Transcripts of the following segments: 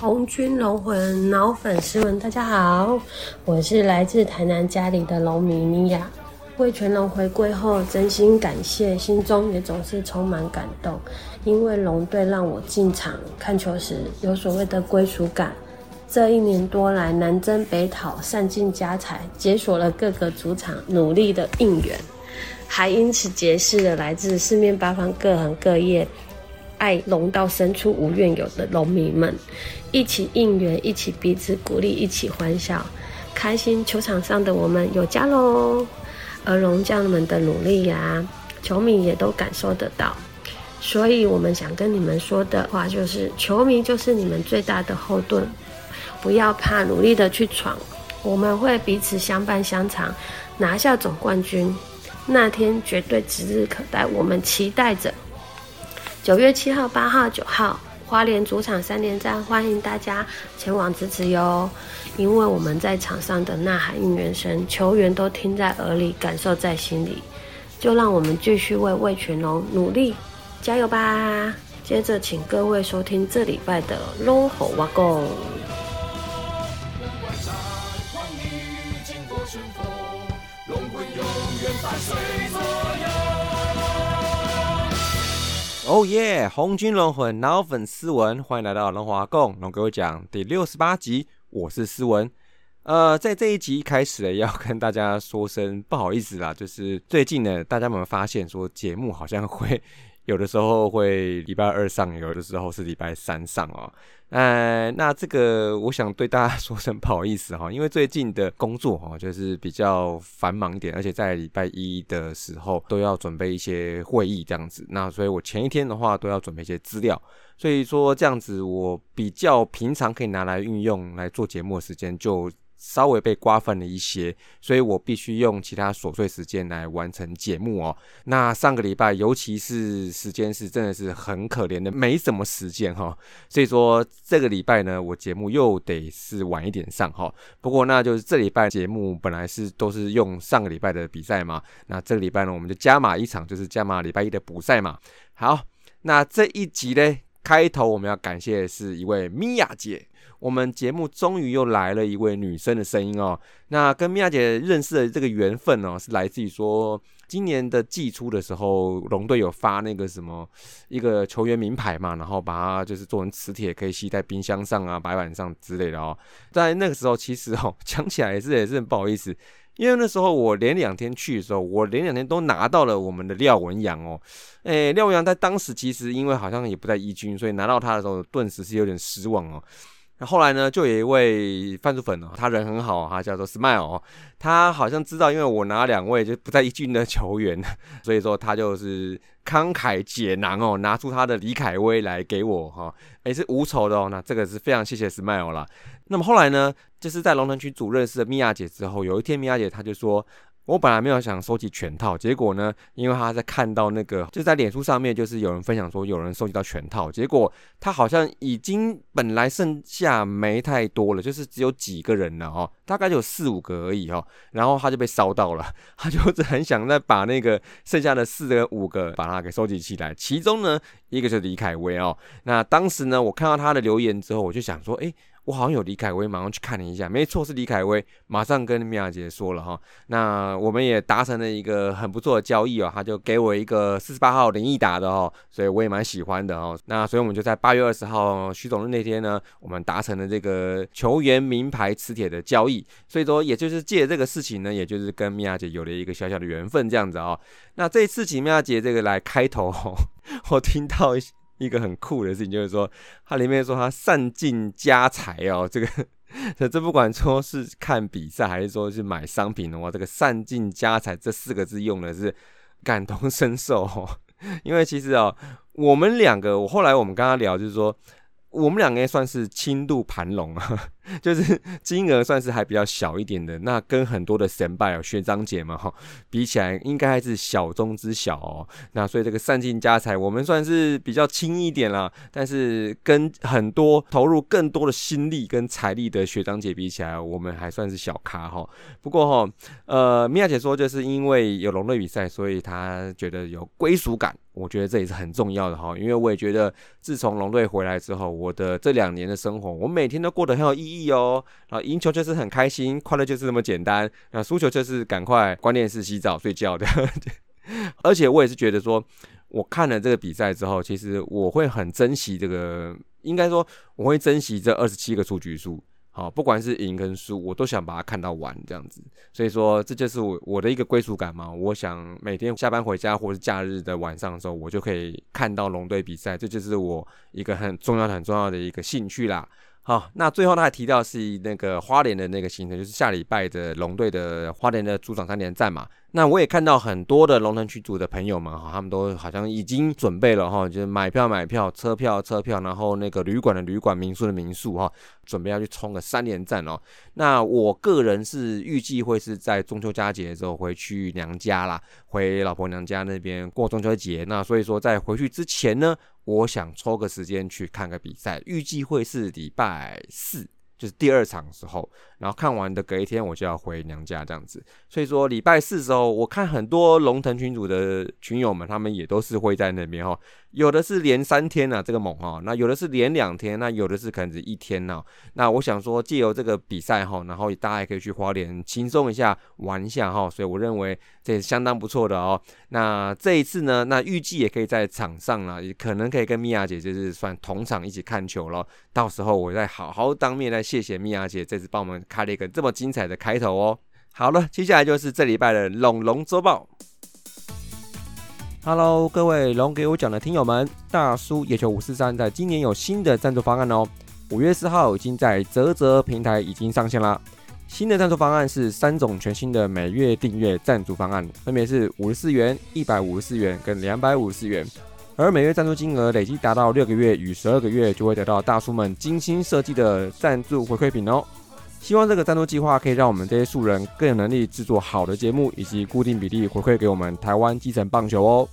红军龙魂脑粉丝们，大家好，我是来自台南家里的龙迷米娅。为全龙回归后，真心感谢，心中也总是充满感动，因为龙队让我进场看球时有所谓的归属感。这一年多来，南征北讨，散尽家财，解锁了各个主场努力的应援，还因此结识了来自四面八方各行各业。爱龙到深处无怨尤的龙迷们，一起应援，一起彼此鼓励，一起欢笑，开心。球场上的我们有家喽，而龙将们的努力呀，球迷也都感受得到。所以，我们想跟你们说的话就是：球迷就是你们最大的后盾，不要怕，努力的去闯，我们会彼此相伴相长，拿下总冠军那天绝对指日可待。我们期待着。九月七号、八号、九号，花莲主场三连战，欢迎大家前往支持哟！因为我们在场上的呐喊应援声，球员都听在耳里，感受在心里。就让我们继续为魏群龙努力，加油吧！接着，请各位收听这礼拜的《龙吼挖工》。哦耶！红军龙魂老粉斯文，欢迎来到龙华共龙给我讲第六十八集，我是思文。呃，在这一集开始 要跟大家说声不好意思啦，就是最近呢，大家有没有发现说节目好像会有的时候会礼拜二上，有的时候是礼拜三上哦。呃，那这个我想对大家说声不好意思哈，因为最近的工作哈就是比较繁忙一点，而且在礼拜一的时候都要准备一些会议这样子，那所以我前一天的话都要准备一些资料，所以说这样子我比较平常可以拿来运用来做节目的时间就。稍微被瓜分了一些，所以我必须用其他琐碎时间来完成节目哦。那上个礼拜，尤其是时间是真的是很可怜的，没什么时间哈。所以说这个礼拜呢，我节目又得是晚一点上哈。不过那就是这礼拜节目本来是都是用上个礼拜的比赛嘛，那这个礼拜呢，我们就加码一场，就是加码礼拜一的补赛嘛。好，那这一集呢，开头我们要感谢的是一位米娅姐。我们节目终于又来了一位女生的声音哦。那跟米娅姐认识的这个缘分哦，是来自于说今年的季初的时候，龙队有发那个什么一个球员名牌嘛，然后把它就是做成磁铁，可以吸在冰箱上啊、白板上之类的哦。在那个时候，其实哦，讲起来也是也是很不好意思，因为那时候我连两天去的时候，我连两天都拿到了我们的廖文阳哦。诶，廖文阳在当时其实因为好像也不在一军，所以拿到他的时候，顿时是有点失望哦。那后来呢，就有一位范祖粉哦，他人很好，他叫做 Smile，他好像知道，因为我拿两位就不在一军的球员，所以说他就是慷慨解囊哦，拿出他的李凯威来给我哈，也是无酬的哦。那这个是非常谢谢 Smile 啦。那么后来呢，就是在龙腾区组认识了米娅姐之后，有一天米娅姐她就说。我本来没有想收集全套，结果呢，因为他在看到那个，就在脸书上面，就是有人分享说有人收集到全套，结果他好像已经本来剩下没太多了，就是只有几个人了哦，大概就有四五个而已哦，然后他就被烧到了，他就是很想再把那个剩下的四个五个把它给收集起来，其中呢一个就是李凯威哦，那当时呢我看到他的留言之后，我就想说，哎。我好像有李凯威，马上去看了一下，没错是李凯威，马上跟米娅姐说了哈。那我们也达成了一个很不错的交易哦，他就给我一个四十八号林毅达的哦，所以我也蛮喜欢的哦。那所以我们就在八月二十号徐总日那天呢，我们达成了这个球员名牌磁铁的交易。所以说，也就是借这个事情呢，也就是跟米娅姐有了一个小小的缘分这样子哦。那这次请米娅姐这个来开头哦，我听到。一个很酷的事情就是说，它里面说它散尽家财哦，这个 这这不管说是看比赛还是说是买商品的话，这个散尽家财这四个字用的是感同身受哦，因为其实哦，我们两个，我后来我们跟他聊，就是说。我们两个也算是轻度盘龙啊，就是金额算是还比较小一点的。那跟很多的神拜哦、学长姐嘛哈比起来，应该还是小中之小哦。那所以这个散尽家财，我们算是比较轻一点啦。但是跟很多投入更多的心力跟财力的学长姐比起来，我们还算是小咖哈。不过哈，呃，米娅姐说，就是因为有龙队比赛，所以她觉得有归属感。我觉得这也是很重要的哈，因为我也觉得自从龙队回来之后，我的这两年的生活，我每天都过得很有意义哦。然后赢球就是很开心，快乐就是这么简单。那输球就是赶快关键是洗澡睡觉的。而且我也是觉得说，我看了这个比赛之后，其实我会很珍惜这个，应该说我会珍惜这二十七个出局数。好，不管是赢跟输，我都想把它看到完这样子。所以说，这就是我我的一个归属感嘛。我想每天下班回家或是假日的晚上的时候，我就可以看到龙队比赛，这就是我一个很重要很重要的一个兴趣啦。好，那最后他还提到是那个花莲的那个行程，就是下礼拜的龙队的花莲的主场三连战嘛。那我也看到很多的龙腾群组的朋友们哈，他们都好像已经准备了哈，就是买票买票，车票车票，然后那个旅馆的旅馆，民宿的民宿哈，准备要去冲个三连战哦。那我个人是预计会是在中秋佳节的时候回去娘家啦，回老婆娘家那边过中秋节。那所以说在回去之前呢，我想抽个时间去看个比赛，预计会是礼拜四。就是第二场时候，然后看完的隔一天我就要回娘家这样子，所以说礼拜四时候，我看很多龙腾群组的群友们，他们也都是会在那边哈。有的是连三天呐，这个猛哈，那有的是连两天，那有的是可能只一天呢。那我想说，借由这个比赛哈，然后大家也可以去花莲轻松一下玩一下哈，所以我认为这也是相当不错的哦。那这一次呢，那预计也可以在场上了，也可能可以跟米娅姐就是算同场一起看球了。到时候我再好好当面来谢谢米娅姐这次帮我们开了一个这么精彩的开头哦。好了，接下来就是这礼拜的龙龙周报。Hello，各位龙给我讲的听友们，大叔野球五四三在今年有新的赞助方案哦。五月四号已经在泽泽平台已经上线了。新的赞助方案是三种全新的每月订阅赞助方案，分别是五十四元、一百五十四元跟两百五十四元。而每月赞助金额累计达到六个月与十二个月，就会得到大叔们精心设计的赞助回馈品哦。希望这个赞助计划可以让我们这些素人更有能力制作好的节目，以及固定比例回馈给我们台湾基层棒球哦。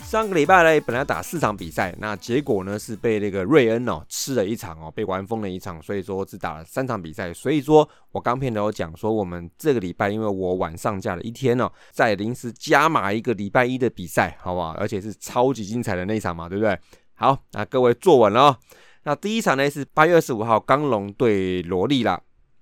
上个礼拜呢，本来打四场比赛，那结果呢是被那个瑞恩哦吃了一场哦，被玩疯了一场，所以说只打了三场比赛。所以说我刚片头讲说，我们这个礼拜因为我晚上假了一天哦，在临时加码一个礼拜一的比赛，好不好？而且是超级精彩的那一场嘛，对不对？好，那各位坐稳了哦。那第一场呢是八月二十五号，刚龙对萝莉啦。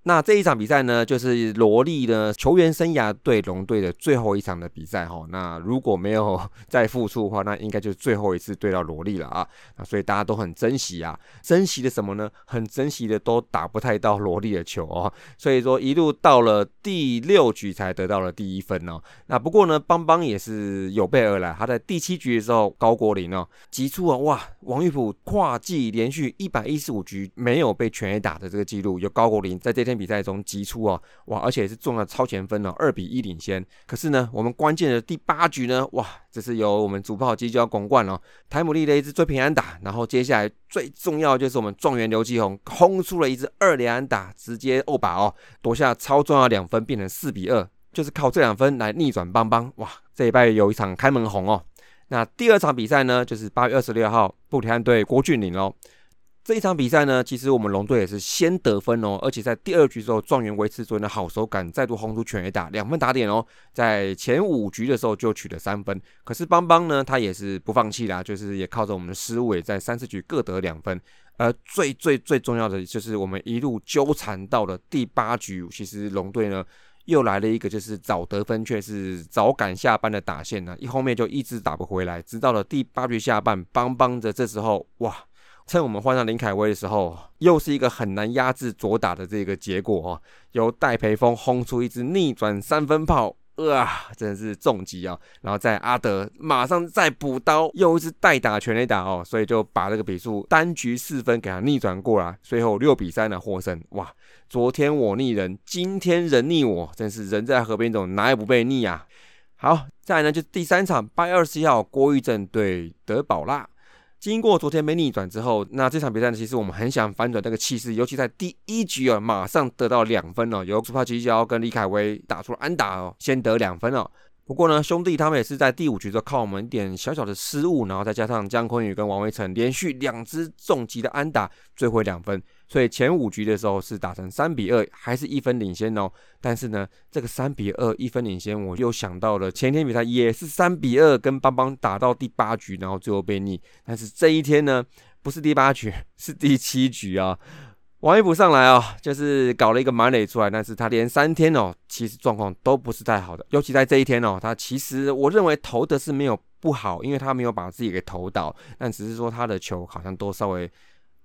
那这一场比赛呢，就是罗莉的球员生涯对龙队的最后一场的比赛哈。那如果没有 再复出的话，那应该就是最后一次对到罗莉了啊。那所以大家都很珍惜啊，珍惜的什么呢？很珍惜的都打不太到罗莉的球哦。所以说一路到了第六局才得到了第一分哦。那不过呢，邦邦也是有备而来，他在第七局的时候，高国林哦急出啊，哇，王玉普跨季连续一百一十五局没有被全 A 打的这个记录，由高国林在这天。比赛中击出哦，哇，而且是中了超前分哦，二比一领先。可是呢，我们关键的第八局呢，哇，这是由我们主炮机就要拱冠了，台姆利的一支追平安打。然后接下来最重要就是我们状元刘继宏轰出了一支二连安打，直接欧把哦，夺下超重要两分，变成四比二，就是靠这两分来逆转邦邦。哇，这一拜有一场开门红哦。那第二场比赛呢，就是八月二十六号布里汉对郭俊麟喽。这一场比赛呢，其实我们龙队也是先得分哦，而且在第二局之后，状元维持昨天的好手感，再度轰出全垒打，两分打点哦。在前五局的时候就取得三分，可是邦邦呢，他也是不放弃啦，就是也靠着我们的失误，也在三四局各得两分。而最最最重要的就是我们一路纠缠到了第八局，其实龙队呢又来了一个就是早得分却是早赶下班的打线呢，一后面就一直打不回来，直到了第八局下半，邦邦的这时候哇！趁我们换上林凯威的时候，又是一个很难压制左打的这个结果哦。由戴培峰轰出一支逆转三分炮，啊，真的是重击啊！然后在阿德马上再补刀，又一支代打全垒打哦，所以就把这个比数单局四分给他逆转过来，最后六比三的获胜。哇，昨天我逆人，今天人逆我，真是人在河边走，哪有不被逆啊？好，再来呢，就是第三场八月二十一号，郭玉正对德保拉。经过昨天没逆转之后，那这场比赛，其实我们很想反转那个气势，尤其在第一局啊，马上得到两分哦，由朱帕奇交跟李凯威打出了安打哦，先得两分哦。不过呢，兄弟他们也是在第五局就靠我们一点小小的失误，然后再加上姜坤宇跟王威成连续两支重击的安打追回两分，所以前五局的时候是打成三比二，还是一分领先哦。但是呢，这个三比二一分领先，我又想到了前天比赛也是三比二跟邦邦打到第八局，然后最后被逆。但是这一天呢，不是第八局，是第七局啊。王一博上来哦，就是搞了一个满垒出来，但是他连三天哦，其实状况都不是太好的，尤其在这一天哦，他其实我认为投的是没有不好，因为他没有把自己给投倒，但只是说他的球好像都稍微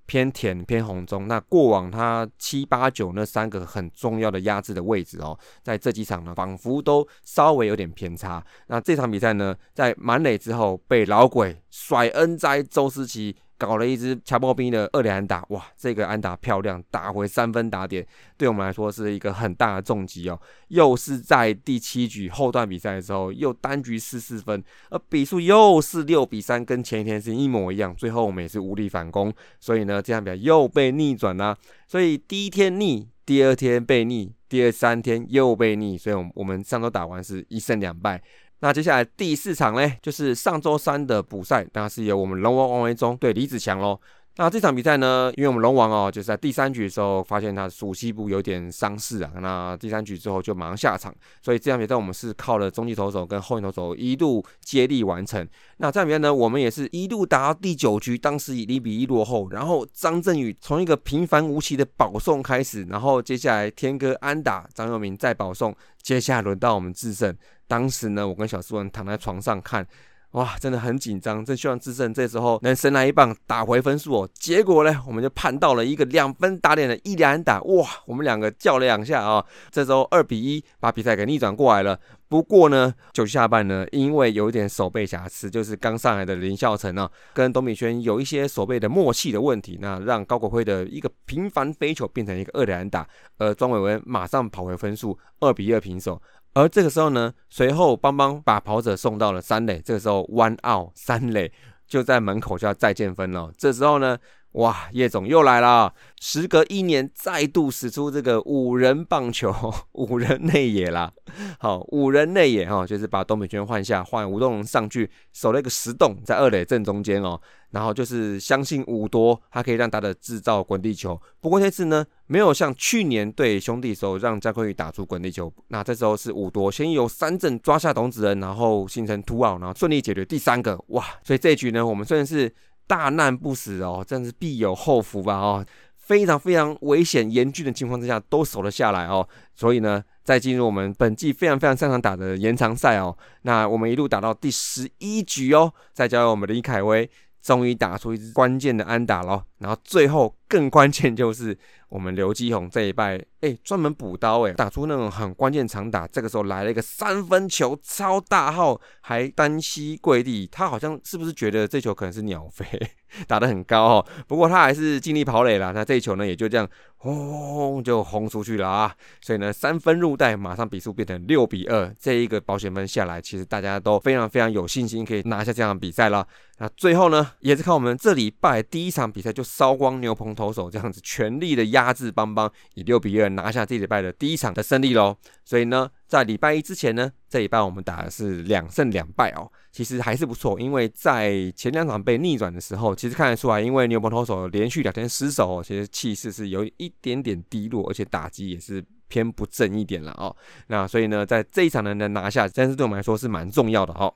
偏甜偏红中。那过往他七八九那三个很重要的压制的位置哦，在这几场呢，仿佛都稍微有点偏差。那这场比赛呢，在满垒之后被老鬼甩恩哉周思齐。搞了一支乔波兵的二连安打，哇，这个安打漂亮，打回三分打点，对我们来说是一个很大的重击哦。又是在第七局后段比赛的时候，又单局失四分，而比数又是六比三，跟前一天是一模一样。最后我们也是无力反攻，所以呢，这场比赛又被逆转啦。所以第一天逆，第二天被逆，第二三天又被逆，所以，我我们上周打完是一胜两败。那接下来第四场呢，就是上周三的补赛，当然是由我们龙王王维忠对李子强喽。那这场比赛呢，因为我们龙王哦，就是在第三局的时候发现他属膝部有点伤势啊，那第三局之后就马上下场，所以这场比赛我们是靠了中继投手跟后援投手一路接力完成。那这场比赛呢，我们也是一路打到第九局，当时以零比一落后，然后张振宇从一个平凡无奇的保送开始，然后接下来天哥安打，张佑明再保送，接下来轮到我们制胜。当时呢，我跟小斯文躺在床上看。哇，真的很紧张，真希望智胜这时候能神来一棒打回分数哦。结果呢，我们就盼到了一个两分打脸的一两打，哇，我们两个叫了两下啊，这时候二比一把比赛给逆转过来了。不过呢，九下半呢，因为有一点手背瑕疵，就是刚上来的林孝成呢，跟董敏轩有一些手背的默契的问题，那让高国辉的一个平凡飞球变成一个二连打，而庄伟文马上跑回分数，二比二平手。而这个时候呢，随后邦邦把跑者送到了三垒，这个时候 one out 三垒就在门口就要再见分了。这时候呢，哇，叶总又来了，时隔一年再度使出这个五人棒球，五人内野啦。好，五人内野哈，就是把东北圈换下，换吴东龙上去守了一个石洞在二垒正中间哦。然后就是相信五多，他可以让他的制造滚地球。不过这次呢，没有像去年对兄弟时候让张坤宇打出滚地球。那这时候是五多先由三振抓下董子恩，然后形成突奥，然后顺利解决第三个。哇！所以这一局呢，我们算是大难不死哦，真的是必有后福吧哦。非常非常危险严峻的情况之下都守了下来哦。所以呢，在进入我们本季非常非常擅长打的延长赛哦，那我们一路打到第十一局哦，再交由我们的李凯威。终于打出一支关键的安打喽，然后最后更关键就是我们刘基宏这一拜，哎，专门补刀，哎，打出那种很关键长打。这个时候来了一个三分球，超大号，还单膝跪地。他好像是不是觉得这球可能是鸟飞，打得很高哦？不过他还是尽力跑垒了。那这一球呢，也就这样轰就轰出去了啊！所以呢，三分入袋，马上比数变成六比二。这一个保险分下来，其实大家都非常非常有信心可以拿下这场比赛了。那最后呢，也是靠我们这礼拜第一场比赛就烧光牛棚投手这样子，全力的压制邦邦，以六比二拿下这礼拜的第一场的胜利喽。所以呢，在礼拜一之前呢，这礼拜我们打的是两胜两败哦，其实还是不错。因为在前两场被逆转的时候，其实看得出来，因为牛棚投手连续两天失手，其实气势是有一点点低落，而且打击也是偏不正一点了哦。那所以呢，在这一场呢能拿下，但是对我们来说是蛮重要的哦。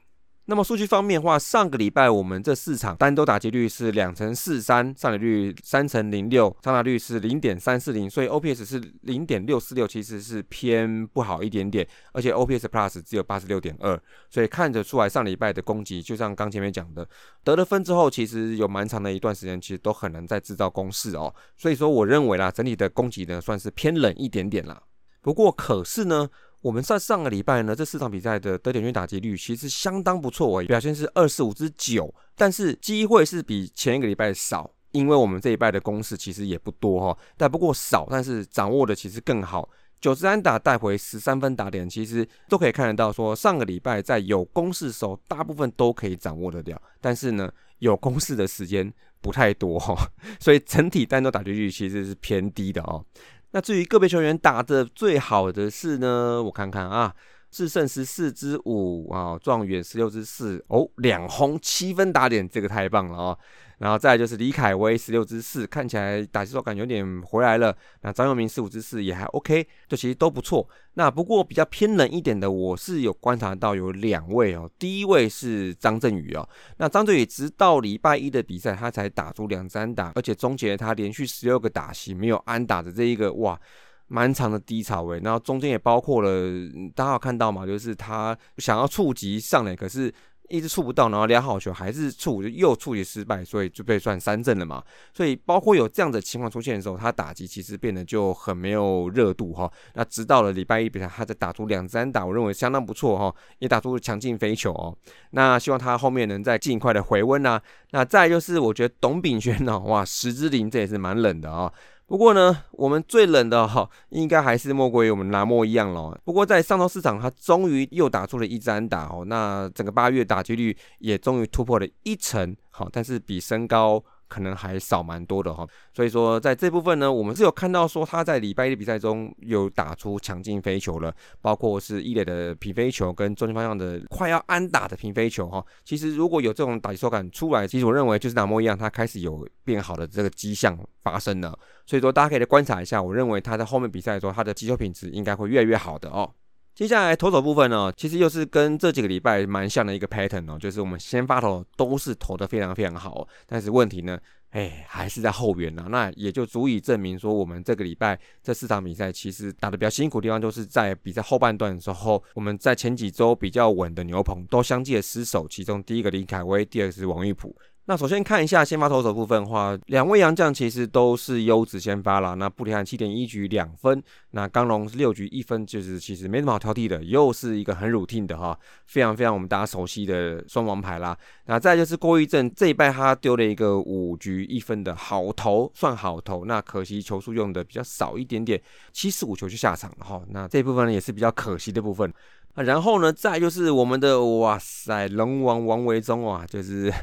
那么数据方面的话，上个礼拜我们这四场单周打击率是两成四三，上垒率三成零六，长打率是零点三四零，所以 OPS 是零点六四六，其实是偏不好一点点，而且 OPS Plus 只有八十六点二，所以看得出来上礼拜的攻击，就像刚前面讲的，得了分之后，其实有蛮长的一段时间，其实都很难再制造攻势哦，所以说我认为啦，整体的攻击呢算是偏冷一点点啦。不过可是呢。我们在上个礼拜呢，这四场比赛的得点圈打击率其实相当不错诶，表现是二十五之九，但是机会是比前一个礼拜少，因为我们这一拜的攻势其实也不多哈，但不过少，但是掌握的其实更好，九支安打带回十三分打点，其实都可以看得到，说上个礼拜在有攻势时候，大部分都可以掌握得掉，但是呢，有攻势的时间不太多哈，所以整体单周打击率其实是偏低的哦。那至于个别球员打的最好的是呢，我看看啊，是胜十四支五啊，状元十六支四哦，两红七分打点，这个太棒了啊！然后再就是李凯威十六支四，看起来打击手感有点回来了。那张佑铭十五支四也还 OK，就其实都不错。那不过比较偏冷一点的，我是有观察到有两位哦。第一位是张振宇哦，那张振宇直到礼拜一的比赛，他才打出两三打，而且终结他连续十六个打席没有安打的这一个哇，蛮长的低潮位。然后中间也包括了大家有看到嘛，就是他想要触及上垒，可是。一直触不到，然后两好球还是触，就又触及失败，所以就被算三振了嘛。所以包括有这样的情况出现的时候，他打击其实变得就很没有热度哈。那直到了礼拜一比赛，他再打出两三打，我认为相当不错哈，也打出强劲飞球哦。那希望他后面能再尽快的回温啊。那再就是我觉得董炳轩呢，哇，十之零这也是蛮冷的啊。不过呢，我们最冷的哈，应该还是莫过于我们拿莫一样了。不过在上周市场，它终于又打出了一支打哦，那整个八月打击率也终于突破了一成，好，但是比身高。可能还少蛮多的哈，所以说在这部分呢，我们是有看到说他在礼拜一的比赛中有打出强劲飞球了，包括是一垒的平飞球跟中间方向的快要安打的平飞球哈。其实如果有这种打击手感出来，其实我认为就是打摩一样，他开始有变好的这个迹象发生了。所以说大家可以来观察一下，我认为他在后面比赛的时候，他的击球品质应该会越来越好的哦。接下来投手部分呢，其实又是跟这几个礼拜蛮像的一个 pattern 哦，就是我们先发投都是投的非常非常好，但是问题呢，哎，还是在后援呢，那也就足以证明说，我们这个礼拜这四场比赛其实打的比较辛苦的地方，就是在比赛后半段的时候，我们在前几周比较稳的牛棚都相继的失守，其中第一个林凯威，第二个是王玉普。那首先看一下先发投手部分的话，两位洋将其实都是优质先发啦。那布里汉七点一局两分，那刚龙六局一分，就是其实没什么好挑剔的，又是一个很 routine 的哈，非常非常我们大家熟悉的双王牌啦。那再就是郭玉正这一拜他丢了一个五局一分的好投，算好投，那可惜球数用的比较少一点点，七十五球就下场了哈。那这部分呢也是比较可惜的部分。然后呢，再就是我们的哇塞龙王王维忠啊，就是。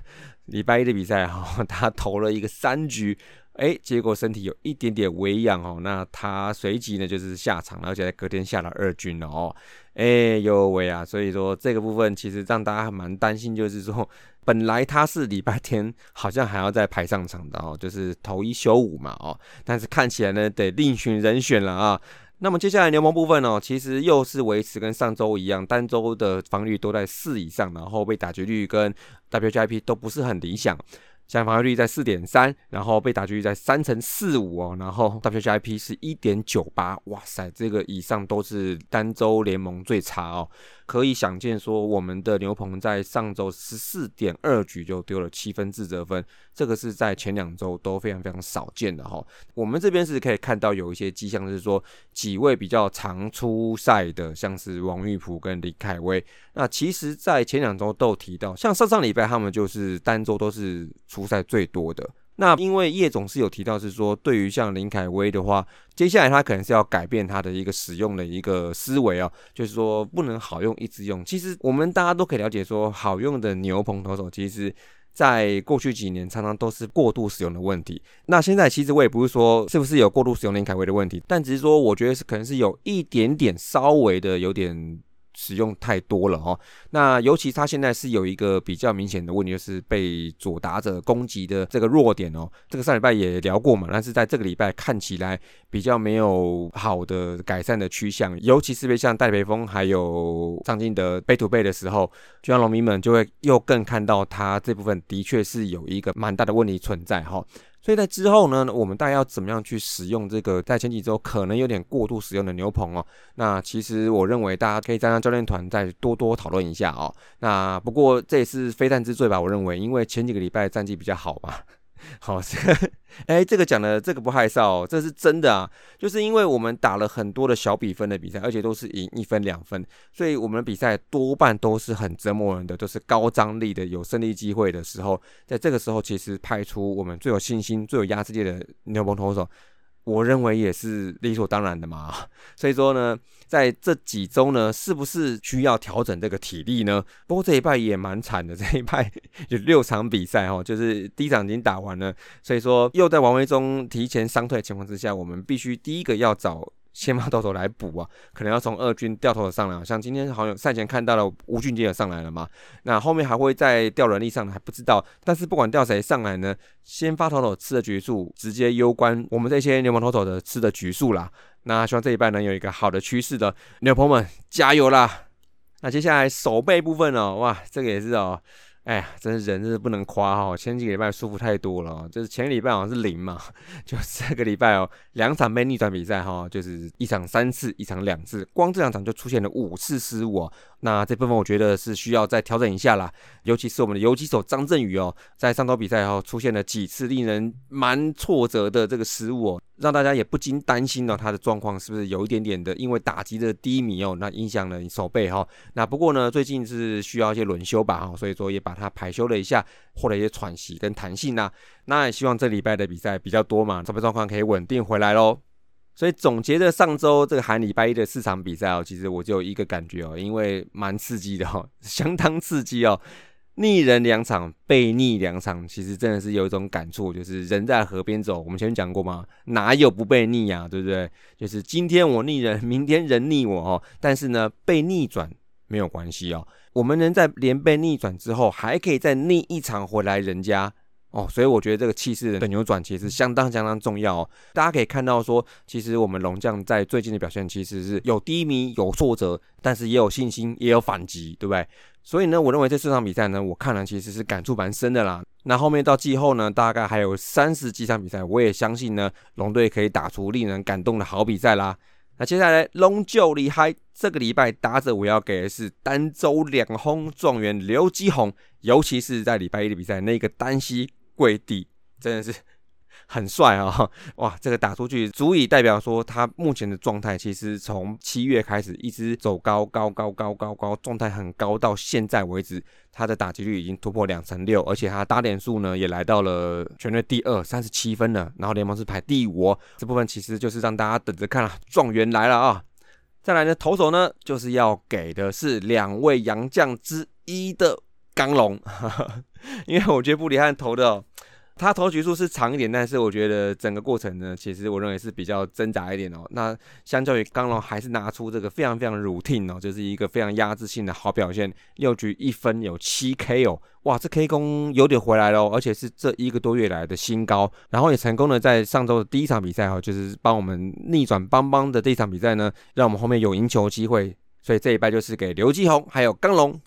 礼拜一的比赛哈，他投了一个三局，哎，结果身体有一点点微痒哦，那他随即呢就是下场，而且在隔天下了二军了哦，哎呦喂啊，所以说这个部分其实让大家蛮担心，就是说本来他是礼拜天好像还要再排上场的哦，就是投一休五嘛哦，但是看起来呢得另寻人选了啊。那么接下来联盟部分呢，其实又是维持跟上周一样，单周的防御都在四以上，然后被打局率跟 WIP 都不是很理想。像防御率在四点三，然后被打局率在三乘四五哦，然后 WHIP 是一点九八，哇塞，这个以上都是单周联盟最差哦。可以想见说，我们的牛棚在上周十四点二局就丢了七分自责分，这个是在前两周都非常非常少见的哈。我们这边是可以看到有一些迹象，是说几位比较常出赛的，像是王玉普跟李凯威，那其实在前两周都有提到，像上上礼拜他们就是单周都是。出赛最多的那，因为叶总是有提到是说，对于像林凯威的话，接下来他可能是要改变他的一个使用的一个思维啊，就是说不能好用一直用。其实我们大家都可以了解说，好用的牛棚投手，其实在过去几年常常都是过度使用的问题。那现在其实我也不是说是不是有过度使用林凯威的问题，但只是说我觉得是可能是有一点点稍微的有点。使用太多了哦，那尤其他现在是有一个比较明显的问题，就是被左打者攻击的这个弱点哦。这个上礼拜也聊过嘛，但是在这个礼拜看起来比较没有好的改善的趋向，尤其是被像戴培峰还有张进德背土背的时候，就像农民们就会又更看到他这部分的确是有一个蛮大的问题存在哈。所以在之后呢，我们大概要怎么样去使用这个在前几周可能有点过度使用的牛棚哦？那其实我认为大家可以再让教练团再多多讨论一下哦。那不过这也是非战之罪吧？我认为，因为前几个礼拜战绩比较好嘛。好，这 个哎，这个讲的这个不害臊，哦这是真的啊！就是因为我们打了很多的小比分的比赛，而且都是赢一分两分，所以我们的比赛多半都是很折磨人的，都是高张力的，有胜利机会的时候，在这个时候，其实派出我们最有信心、最有压制力的牛棚投手。我认为也是理所当然的嘛，所以说呢，在这几周呢，是不是需要调整这个体力呢？不过这一拜也蛮惨的，这一拜有六场比赛哦，就是第一场已经打完了，所以说又在王威中提前伤退的情况之下，我们必须第一个要找先发投手来补啊，可能要从二军调投手上来，像今天好像赛前看到了吴俊杰也上来了嘛，那后面还会再调人力上来还不知道，但是不管调谁上来呢，先发投手吃的局数直接攸关我们这些联盟投手的吃的局数啦。那希望这一半能有一个好的趋势的，牛朋友们加油啦！那接下来手背部分哦，哇，这个也是哦。哎呀，真是人真是不能夸哈！前几个礼拜舒服太多了，就是前个礼拜好像是零嘛，就这个礼拜哦，两场被逆转比赛哈，就是一场三次，一场两次，光这两场就出现了五次失误哦。那这部分我觉得是需要再调整一下啦，尤其是我们的游击手张振宇哦，在上周比赛后出现了几次令人蛮挫折的这个失误哦。让大家也不禁担心哦，他的状况是不是有一点点的，因为打击的低迷哦，那影响了你手背哈。那不过呢，最近是需要一些轮休吧哈，所以说也把它排休了一下，获得一些喘息跟弹性呐。那也希望这礼拜的比赛比较多嘛，这边状况可以稳定回来喽。所以总结的上周这个含礼拜一的四场比赛哦，其实我就一个感觉哦，因为蛮刺激的哈，相当刺激哦。逆人两场，被逆两场，其实真的是有一种感触，就是人在河边走。我们前面讲过吗？哪有不被逆呀，对不对？就是今天我逆人，明天人逆我哦。但是呢，被逆转没有关系哦。我们能在连被逆转之后，还可以再逆一场回来人家哦。所以我觉得这个气势的扭转其实相当相当重要哦。大家可以看到说，其实我们龙将在最近的表现其实是有低迷、有挫折，但是也有信心，也有反击，对不对？所以呢，我认为这四场比赛呢，我看了其实是感触蛮深的啦。那后面到季后呢，大概还有三十几场比赛，我也相信呢，龙队可以打出令人感动的好比赛啦。那接下来龙就厉害，这个礼拜打者我要给的是单周两轰状元刘基宏，尤其是在礼拜一的比赛那个单膝跪地，真的是。很帅啊！哇，这个打出去足以代表说他目前的状态，其实从七月开始一直走高高高高高高，状态很高，到现在为止，他的打击率已经突破两成六，而且他打点数呢也来到了全队第二，三十七分了，然后联盟是排第五。这部分其实就是让大家等着看了，状元来了啊！再来呢，投手呢就是要给的是两位洋将之一的刚龙，因为我觉得布里汉投的。哦他投局数是长一点，但是我觉得整个过程呢，其实我认为是比较挣扎一点哦。那相较于刚龙，还是拿出这个非常非常 routine 哦，就是一个非常压制性的好表现。六局一分有七 K 哦，哇，这 K 功有点回来了，哦而且是这一个多月来的新高。然后也成功的在上周的第一场比赛哈，就是帮我们逆转邦邦的这一场比赛呢，让我们后面有赢球机会。所以这一拜就是给刘继宏还有刚龙。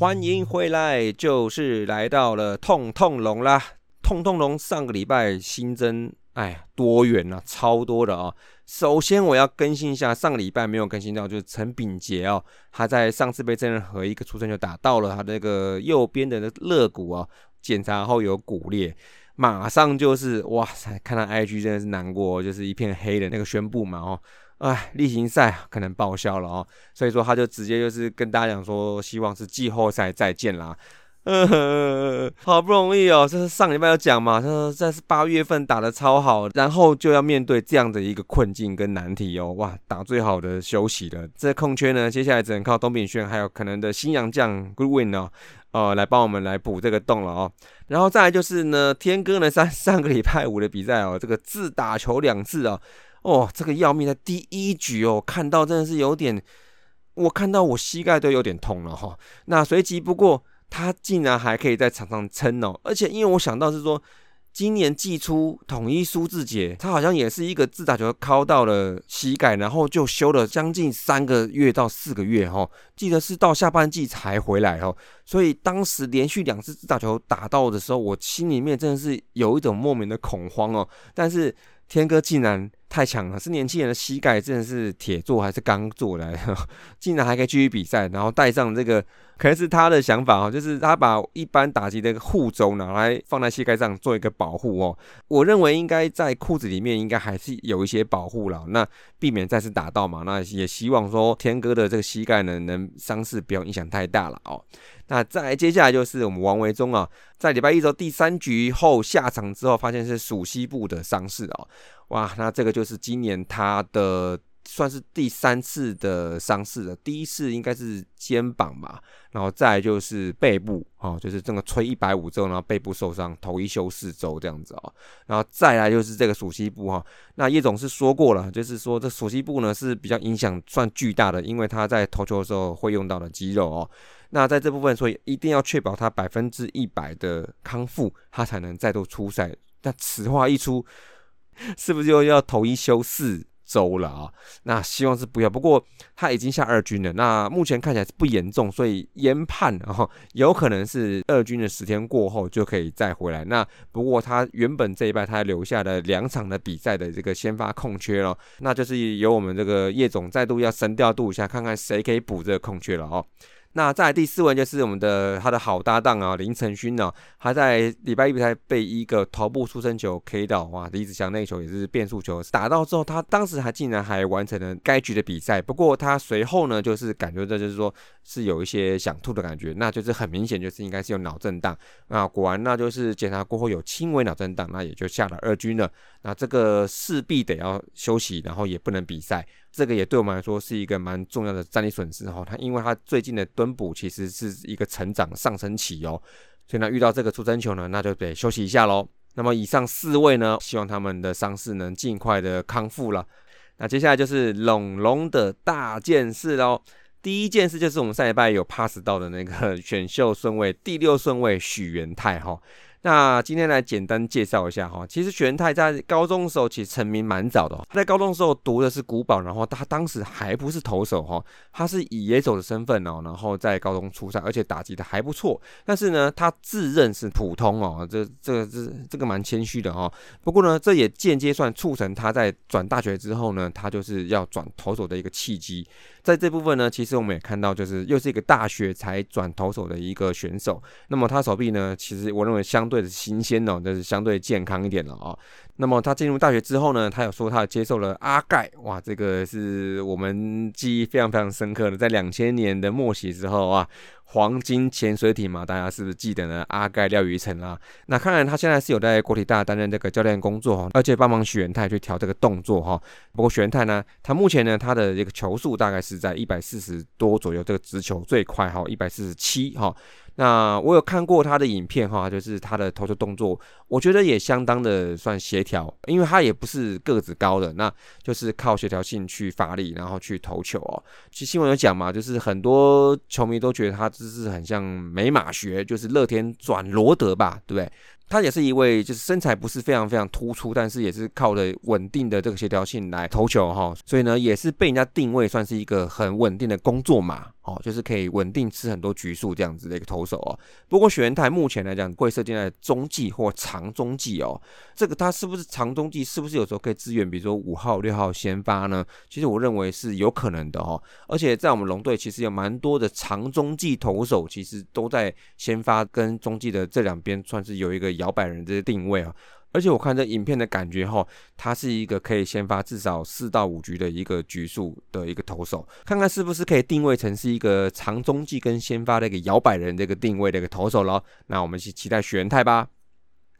欢迎回来，就是来到了痛痛龙啦！痛痛龙上个礼拜新增，哎，多元啊，超多的啊！首先我要更新一下，上个礼拜没有更新到，就是陈炳杰哦，他在上次被真人和一个出生就打到了他那个右边的肋骨啊，检查后有骨裂，马上就是哇塞，看到 IG 真的是难过，就是一片黑的那个宣布嘛哦。哎，例行赛可能报销了哦，所以说他就直接就是跟大家讲说，希望是季后赛再见啦。嗯，好不容易哦，这是上礼拜有讲嘛，他说这是八月份打的超好，然后就要面对这样的一个困境跟难题哦。哇，打最好的休息了，这空缺呢，接下来只能靠东炳轩还有可能的新洋将 Goodwin 哦，呃，来帮我们来补这个洞了哦。然后再来就是呢，天哥呢上上个礼拜五的比赛哦，这个自打球两次哦。哦，这个要命的第一局哦，看到真的是有点，我看到我膝盖都有点痛了哈。那随即不过他竟然还可以在场上撑哦，而且因为我想到是说，今年季初统一苏志杰，他好像也是一个自打球敲到了膝盖，然后就休了将近三个月到四个月哈，记得是到下半季才回来哦。所以当时连续两次自打球打到的时候，我心里面真的是有一种莫名的恐慌哦。但是天哥竟然。太强了，是年轻人的膝盖真的是铁做还是钢做的？竟然还可以继续比赛，然后带上这个，可能是他的想法哦，就是他把一般打击的护肘拿来放在膝盖上做一个保护哦。我认为应该在裤子里面应该还是有一些保护了，那避免再次打到嘛。那也希望说天哥的这个膝盖呢，能伤势不要影响太大了哦。那再接下来就是我们王维忠啊，在礼拜一周第三局后下场之后，发现是属膝部的伤势哦。哇，那这个就是今年他的算是第三次的伤势了。第一次应该是肩膀吧，然后再就是背部哦，就是这个吹一百五之后，然后背部受伤，头一休四周这样子哦。然后再来就是这个属膝部哈。那叶总是说过了，就是说这属膝部呢是比较影响算巨大的，因为他在投球的时候会用到的肌肉哦。那在这部分，所以一定要确保他百分之一百的康复，他才能再度出赛。但此话一出，是不是又要统一休四周了啊？那希望是不要。不过他已经下二军了，那目前看起来是不严重，所以研判然后有可能是二军的十天过后就可以再回来。那不过他原本这一拜他留下了两场的比赛的这个先发空缺了，那就是由我们这个叶总再度要神调度一下，看看谁可以补这个空缺了哦。那再第四位就是我们的他的好搭档啊林晨勋呢，他在礼拜一比赛被一个头部出生球 K 到，哇，李子祥那球也是变速球打到之后，他当时还竟然还完成了该局的比赛。不过他随后呢，就是感觉这就是说是有一些想吐的感觉，那就是很明显就是应该是有脑震荡。那果然那就是检查过后有轻微脑震荡，那也就下了二军了。那这个势必得要休息，然后也不能比赛。这个也对我们来说是一个蛮重要的战力损失哈。他因为他最近的蹲补其实是一个成长上升期哦，所以呢遇到这个出生球呢，那就得休息一下喽。那么以上四位呢，希望他们的伤势能尽快的康复了。那接下来就是龙龙的大件事喽。第一件事就是我们上礼拜有 pass 到的那个选秀顺位第六顺位许元泰哈。那今天来简单介绍一下哈，其实许元泰在高中的时候其实成名蛮早的，在高中的时候读的是古堡，然后他当时还不是投手哈，他是以野手的身份哦，然后在高中出赛，而且打击的还不错，但是呢，他自认是普通哦，这这个这这个蛮谦虚的哈。不过呢，这也间接算促成他在转大学之后呢，他就是要转投手的一个契机。在这部分呢，其实我们也看到，就是又是一个大学才转投手的一个选手。那么他手臂呢，其实我认为相对的新鲜哦，就是相对健康一点了啊。那么他进入大学之后呢，他有说他接受了阿盖，哇，这个是我们记忆非常非常深刻的，在两千年的末期之后啊。黄金潜水艇嘛，大家是不是记得呢？阿盖廖宇成啦，那看来他现在是有在国体大担任这个教练工作哈，而且帮忙许元泰去调这个动作哈。不过许元泰呢，他目前呢，他的这个球速大概是在一百四十多左右，这个直球最快哈，一百四十七哈。那我有看过他的影片哈，就是他的投球动作，我觉得也相当的算协调，因为他也不是个子高的，那就是靠协调性去发力，然后去投球哦。其实新闻有讲嘛，就是很多球迷都觉得他就是很像美马学，就是乐天转罗德吧，对不对？他也是一位，就是身材不是非常非常突出，但是也是靠着稳定的这个协调性来投球哈，所以呢，也是被人家定位算是一个很稳定的工作嘛。哦，就是可以稳定吃很多局数这样子的一个投手哦。不过许元泰目前来讲会设定在中继或长中继哦。这个他是不是长中继？是不是有时候可以支援，比如说五号、六号先发呢？其实我认为是有可能的哦。而且在我们龙队其实有蛮多的长中继投手，其实都在先发跟中继的这两边算是有一个摇摆人这些定位啊。而且我看这影片的感觉哈，他是一个可以先发至少四到五局的一个局数的一个投手，看看是不是可以定位成是一个长中继跟先发的一个摇摆人这个定位的一个投手咯。那我们去期待许元泰吧。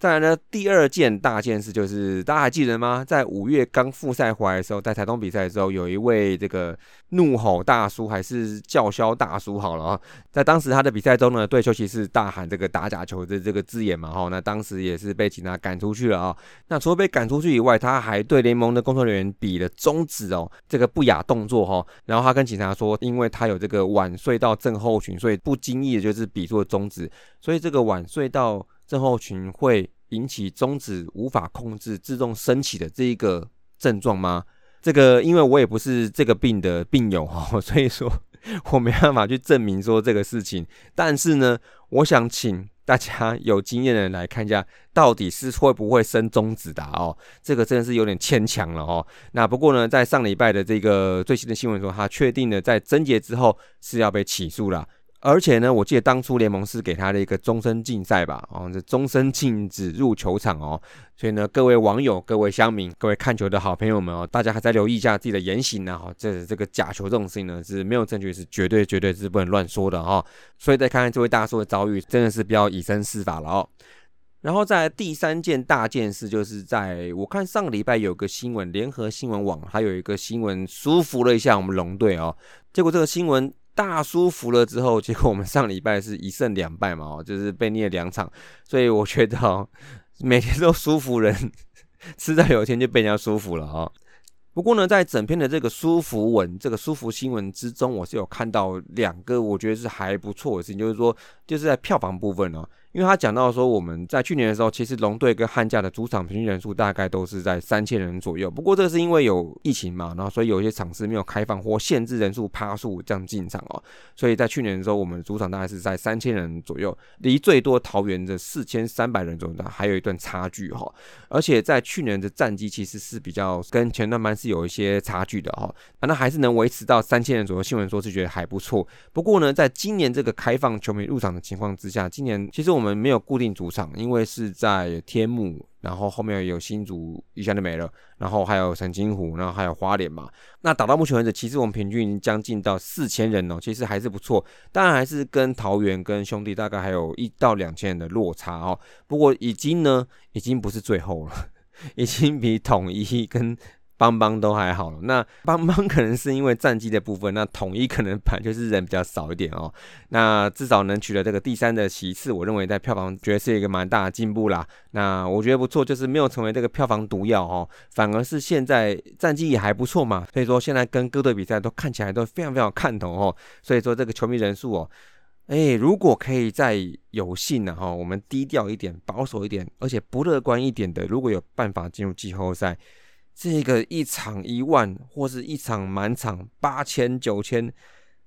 再来呢，第二件大件事就是大家还记得吗？在五月刚复赛回来的时候，在台东比赛的时候，有一位这个怒吼大叔还是叫嚣大叔好了啊，在当时他的比赛中呢，对休息室大喊这个打假球的这个字眼嘛哈，那当时也是被警察赶出去了啊。那除了被赶出去以外，他还对联盟的工作人员比了中指哦，这个不雅动作哈。然后他跟警察说，因为他有这个晚睡到症候群，所以不经意的就是比作中指，所以这个晚睡到。症候群会引起中指无法控制自动升起的这一个症状吗？这个因为我也不是这个病的病友哈，所以说我没办法去证明说这个事情。但是呢，我想请大家 有经验的人来看一下，到底是会不会升中指的哦？这个真的是有点牵强了哦。那不过呢，在上礼拜的这个最新的新闻说，他确定了在贞节之后是要被起诉了。而且呢，我记得当初联盟是给他的一个终身禁赛吧，哦，这终身禁止入球场哦。所以呢，各位网友、各位乡民、各位看球的好朋友们哦，大家还在留意一下自己的言行呢。哈，这这个假球这种事情呢是没有证据，是绝对绝对是不能乱说的哈。所以再看看这位大叔的遭遇，真的是不要以身试法了哦。然后在第三件大件事，就是在我看上个礼拜有个新闻，联合新闻网还有一个新闻舒服了一下我们龙队哦，结果这个新闻。大舒服了之后，结果我们上礼拜是一胜两败嘛，就是被虐两场，所以我觉得哦，每天都舒服人，迟早有一天就被人家舒服了啊。不过呢，在整篇的这个舒服文、这个舒服新闻之中，我是有看到两个我觉得是还不错的事情，就是说，就是在票房部分哦。因为他讲到说，我们在去年的时候，其实龙队跟汉家的主场平均人数大概都是在三千人左右。不过这是因为有疫情嘛，然后所以有一些场次没有开放或限制人数趴数这样进场哦。所以在去年的时候，我们主场大概是在三千人左右，离最多桃园的四千三百人左右还有一段差距哈。而且在去年的战绩其实是比较跟前段班是有一些差距的哈。那还是能维持到三千人左右，新闻说是觉得还不错。不过呢，在今年这个开放球迷入场的情况之下，今年其实我我们没有固定主场，因为是在天幕，然后后面有新竹一下就没了，然后还有陈金湖，然后还有花莲嘛。那打到目前为止，其实我们平均将近到四千人哦，其实还是不错。当然还是跟桃园跟兄弟大概还有一到两千人的落差哦。不过已经呢，已经不是最后了，已经比统一跟。邦邦都还好，那邦邦可能是因为战绩的部分，那统一可能盘就是人比较少一点哦。那至少能取得这个第三的席次，我认为在票房绝对是一个蛮大的进步啦。那我觉得不错，就是没有成为这个票房毒药哦，反而是现在战绩也还不错嘛。所以说现在跟各队比赛都看起来都非常非常看头哦。所以说这个球迷人数哦，哎，如果可以再有幸呢哈，我们低调一点、保守一点，而且不乐观一点的，如果有办法进入季后赛。这个一场一万，或是一场满场八千九千，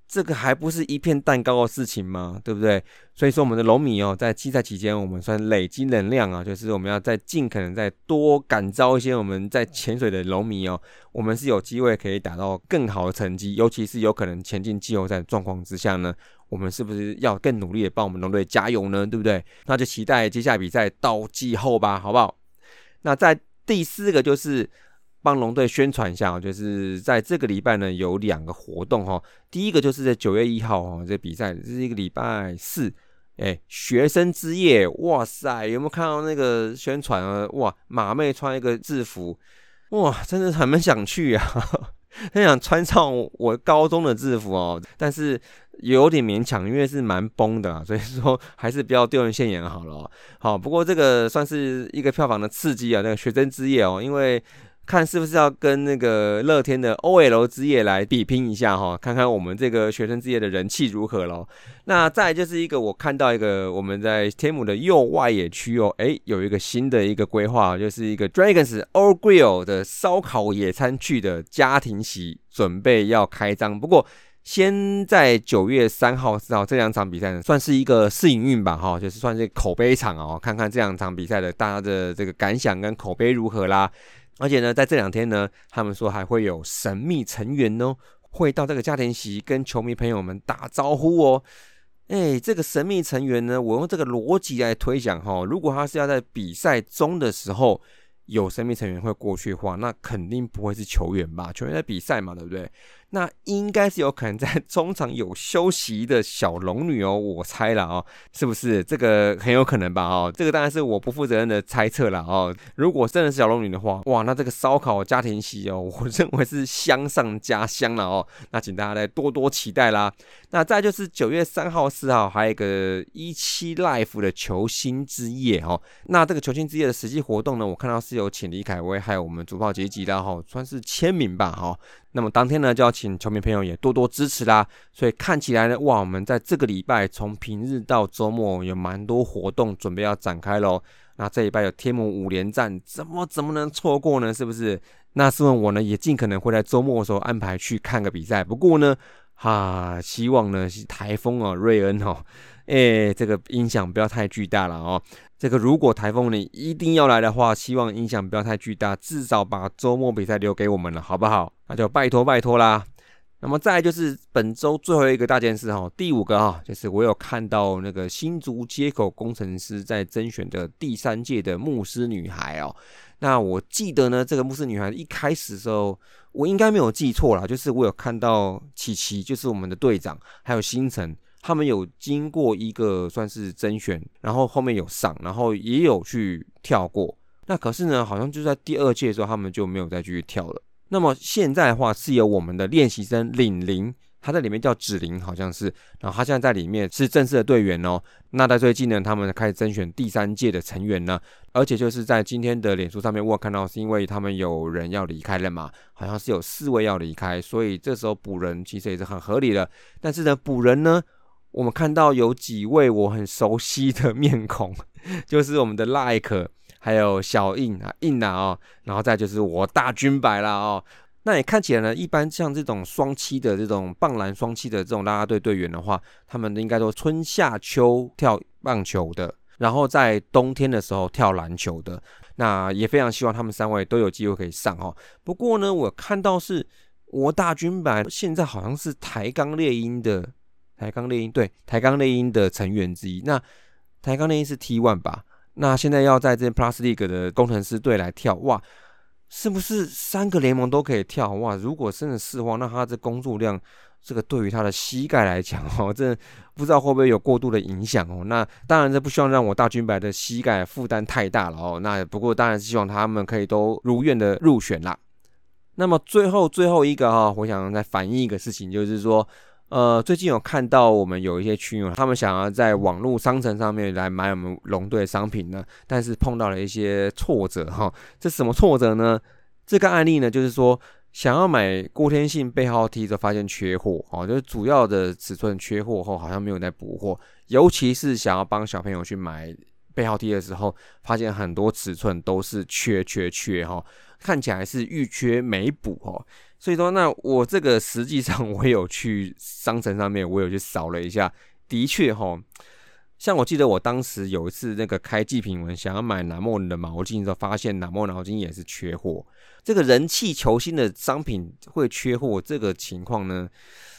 这个还不是一片蛋糕的事情吗？对不对？所以说，我们的龙米哦，在季赛期间，我们算累积能量啊，就是我们要在尽可能再多感召一些我们在潜水的龙米哦，我们是有机会可以达到更好的成绩，尤其是有可能前进季后赛状况之下呢，我们是不是要更努力的帮我们龙队加油呢？对不对？那就期待接下来比赛到季后吧，好不好？那在第四个就是。帮龙队宣传一下就是在这个礼拜呢有两个活动哈，第一个就是在九月一号哈，这比赛这是一个礼拜四，哎，学生之夜，哇塞，有没有看到那个宣传啊？哇，马妹穿一个制服，哇，真的很想去啊，很想穿上我高中的制服哦，但是有点勉强，因为是蛮崩的，所以说 还是不要丢人现眼好了。好，不过这个算是一个票房的刺激啊，那个学生之夜哦，因为。看是不是要跟那个乐天的 OL 之夜来比拼一下哈，看看我们这个学生之夜的人气如何喽。那再就是一个我看到一个我们在天母的右外野区哦，诶，有一个新的一个规划，就是一个 Dragons All Grill 的烧烤野餐区的家庭席准备要开张。不过先在九月三号、四号这两场比赛呢，算是一个试营运吧哈，就是算是口碑场哦，看看这两场比赛的大家的这个感想跟口碑如何啦。而且呢，在这两天呢，他们说还会有神秘成员哦，会到这个家庭席跟球迷朋友们打招呼哦。哎，这个神秘成员呢，我用这个逻辑来推想哈，如果他是要在比赛中的时候有神秘成员会过去的话，那肯定不会是球员吧？球员在比赛嘛，对不对？那应该是有可能在中场有休息的小龙女哦，我猜了哦，是不是？这个很有可能吧？哦，这个当然是我不负责任的猜测了哦。如果真的是小龙女的话，哇，那这个烧烤家庭席哦，我认为是香上加香了哦。那请大家来多多期待啦。那再就是九月三号、四号还有一个一期 life 的球星之夜哦。那这个球星之夜的实际活动呢，我看到是有请李凯威还有我们主炮杰吉的哈，算是签名吧哈。那么当天呢，就要请球迷朋友也多多支持啦。所以看起来呢，哇，我们在这个礼拜从平日到周末有蛮多活动准备要展开喽。那这礼拜有天母五连战，怎么怎么能错过呢？是不是？那试问我呢，也尽可能会在周末的时候安排去看个比赛。不过呢，哈，希望呢是台风哦，瑞恩哦，哎，这个影响不要太巨大了哦。这个如果台风你一定要来的话，希望影响不要太巨大，至少把周末比赛留给我们了，好不好？那就拜托拜托啦。那么再就是本周最后一个大件事哈，第五个哈，就是我有看到那个新竹接口工程师在甄选的第三届的牧师女孩哦。那我记得呢，这个牧师女孩一开始的时候，我应该没有记错啦，就是我有看到琪琪，就是我们的队长，还有星辰，他们有经过一个算是甄选，然后后面有上，然后也有去跳过。那可是呢，好像就在第二届的时候，他们就没有再继续跳了。那么现在的话是由我们的练习生领林，他在里面叫芷林，好像是，然后他现在在里面是正式的队员哦。那在最近呢，他们开始甄选第三届的成员呢，而且就是在今天的脸书上面，我看到是因为他们有人要离开了嘛，好像是有四位要离开，所以这时候补人其实也是很合理的。但是呢，补人呢，我们看到有几位我很熟悉的面孔，就是我们的 Like。还有小印啊，印啊哦，然后再就是我大军白了哦。那也看起来呢，一般像这种双七的这种棒篮双七的这种啦啦队队员的话，他们应该都春夏秋跳棒球的，然后在冬天的时候跳篮球的。那也非常希望他们三位都有机会可以上哦。不过呢，我看到是我大军白现在好像是台钢猎鹰的台钢猎鹰对台钢猎鹰的成员之一。那台钢猎鹰是 T one 吧？那现在要在这 Plus League 的工程师队来跳哇，是不是三个联盟都可以跳哇？如果真的是话，那他这工作量，这个对于他的膝盖来讲哦，这不知道会不会有过度的影响哦？那当然这不希望让我大军白的膝盖负担太大了哦。那不过当然是希望他们可以都如愿的入选啦。那么最后最后一个哈，我想再反映一个事情，就是说。呃，最近有看到我们有一些群友，他们想要在网络商城上面来买我们龙队商品呢，但是碰到了一些挫折哈。这什么挫折呢？这个案例呢，就是说想要买郭天信背号 T 就发现缺货哦，就是主要的尺寸缺货后，好像没有在补货，尤其是想要帮小朋友去买背号 T 的时候，发现很多尺寸都是缺缺缺哈，看起来是预缺没补哦。所以说，那我这个实际上我有去商城上面，我有去扫了一下，的确哈，像我记得我当时有一次那个开祭品文，想要买南莫的毛巾的时候，发现南莫毛巾也是缺货。这个人气球星的商品会缺货，这个情况呢，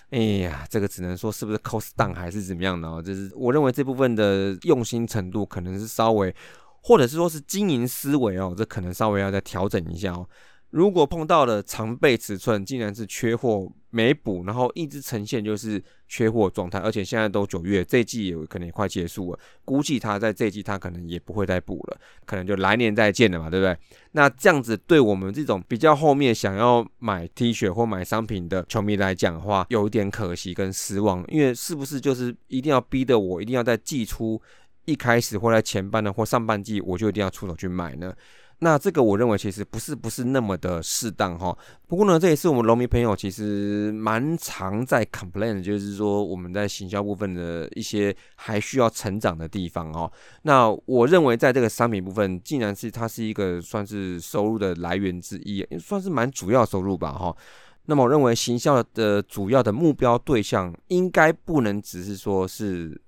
哎呀，这个只能说是不是 cost down 还是怎么样呢？就是我认为这部分的用心程度可能是稍微，或者是说是经营思维哦，这可能稍微要再调整一下哦。如果碰到了常备尺寸，竟然是缺货没补，然后一直呈现就是缺货状态，而且现在都九月，这季也可能也快结束了，估计他在这季他可能也不会再补了，可能就来年再见了嘛，对不对？那这样子对我们这种比较后面想要买 T 恤或买商品的球迷来讲的话，有一点可惜跟失望，因为是不是就是一定要逼得我一定要在季初一开始或在前半呢或上半季我就一定要出手去买呢？那这个我认为其实不是不是那么的适当哈。不过呢，这也是我们农民朋友其实蛮常在 complain，就是说我们在行销部分的一些还需要成长的地方哦。那我认为在这个商品部分，竟然是它是一个算是收入的来源之一，算是蛮主要收入吧哈。那么我认为行销的主要的目标对象应该不能只是说是。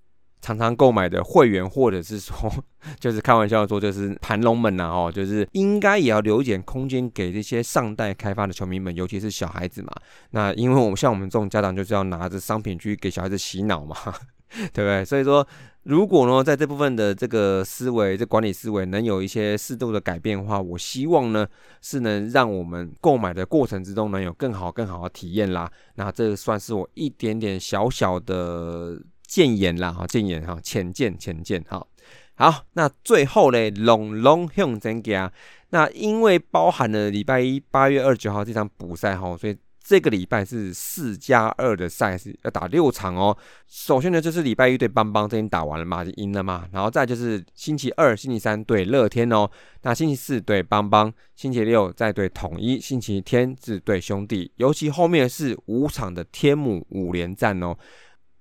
常常购买的会员，或者是说，就是开玩笑说，就是盘龙们呐，哦，就是应该也要留一点空间给这些上代开发的球迷们，尤其是小孩子嘛。那因为我们像我们这种家长，就是要拿着商品去给小孩子洗脑嘛，对不对？所以说，如果呢，在这部分的这个思维、这管理思维能有一些适度的改变的话，我希望呢，是能让我们购买的过程之中能有更好、更好的体验啦。那这算是我一点点小小的。谏言啦，哈，谏言哈，浅见浅见哈。好，那最后嘞，龙龙向前行。那因为包含了礼拜一八月二十九号这场补赛哈，所以这个礼拜是四加二的赛事，要打六场哦。首先呢，就是礼拜一对邦邦这边打完了嘛，就赢了嘛。然后再就是星期二、星期三对乐天哦。那星期四对邦邦，星期六再对统一，星期天是对兄弟。尤其后面是五场的天母五连战哦。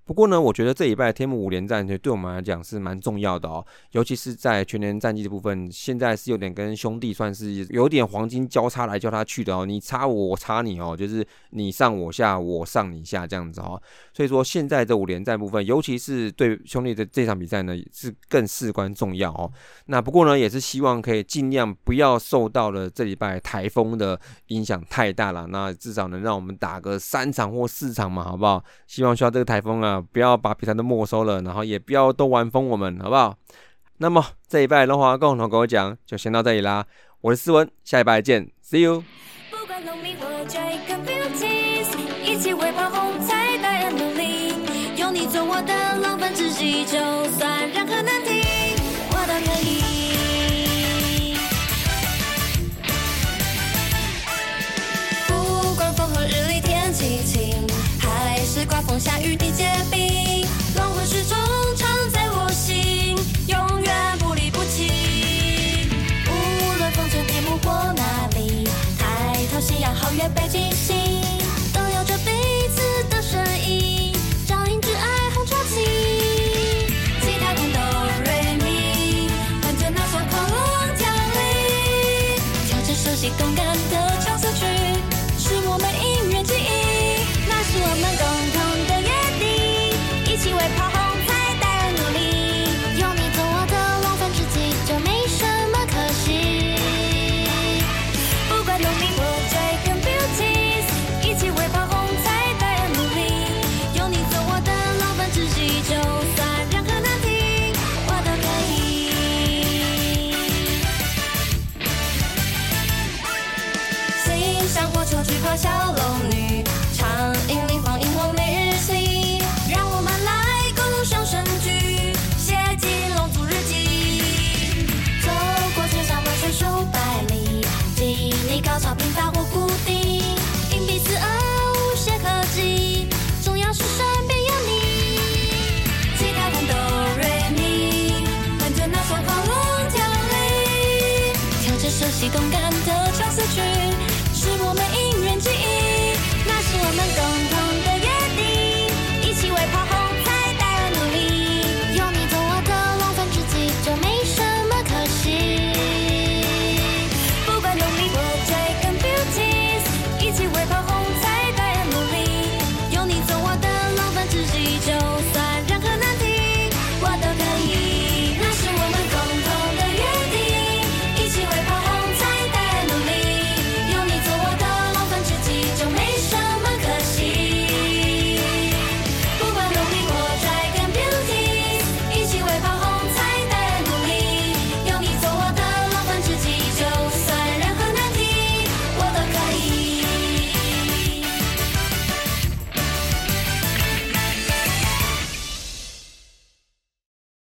不过呢，我觉得这一拜天幕五连战对我们来讲是蛮重要的哦，尤其是在全年战绩的部分，现在是有点跟兄弟算是有点黄金交叉来叫他去的哦，你插我，我插你哦，就是你上我下，我上你下这样子哦。所以说现在这五连战部分，尤其是对兄弟的这场比赛呢，是更事关重要哦。那不过呢，也是希望可以尽量不要受到了这礼拜台风的影响太大了，那至少能让我们打个三场或四场嘛，好不好？希望需要这个台风啊。不要把比赛都没收了，然后也不要都玩疯我们，好不好？那么这一拜龙华共同跟我讲，就先到这里啦。我是思文，下一拜见，See you。就算任何难题。与你结冰，龙魂始终藏在我心，永远不离不弃。无论风尘天幕或哪里，抬头夕阳皓月北极星。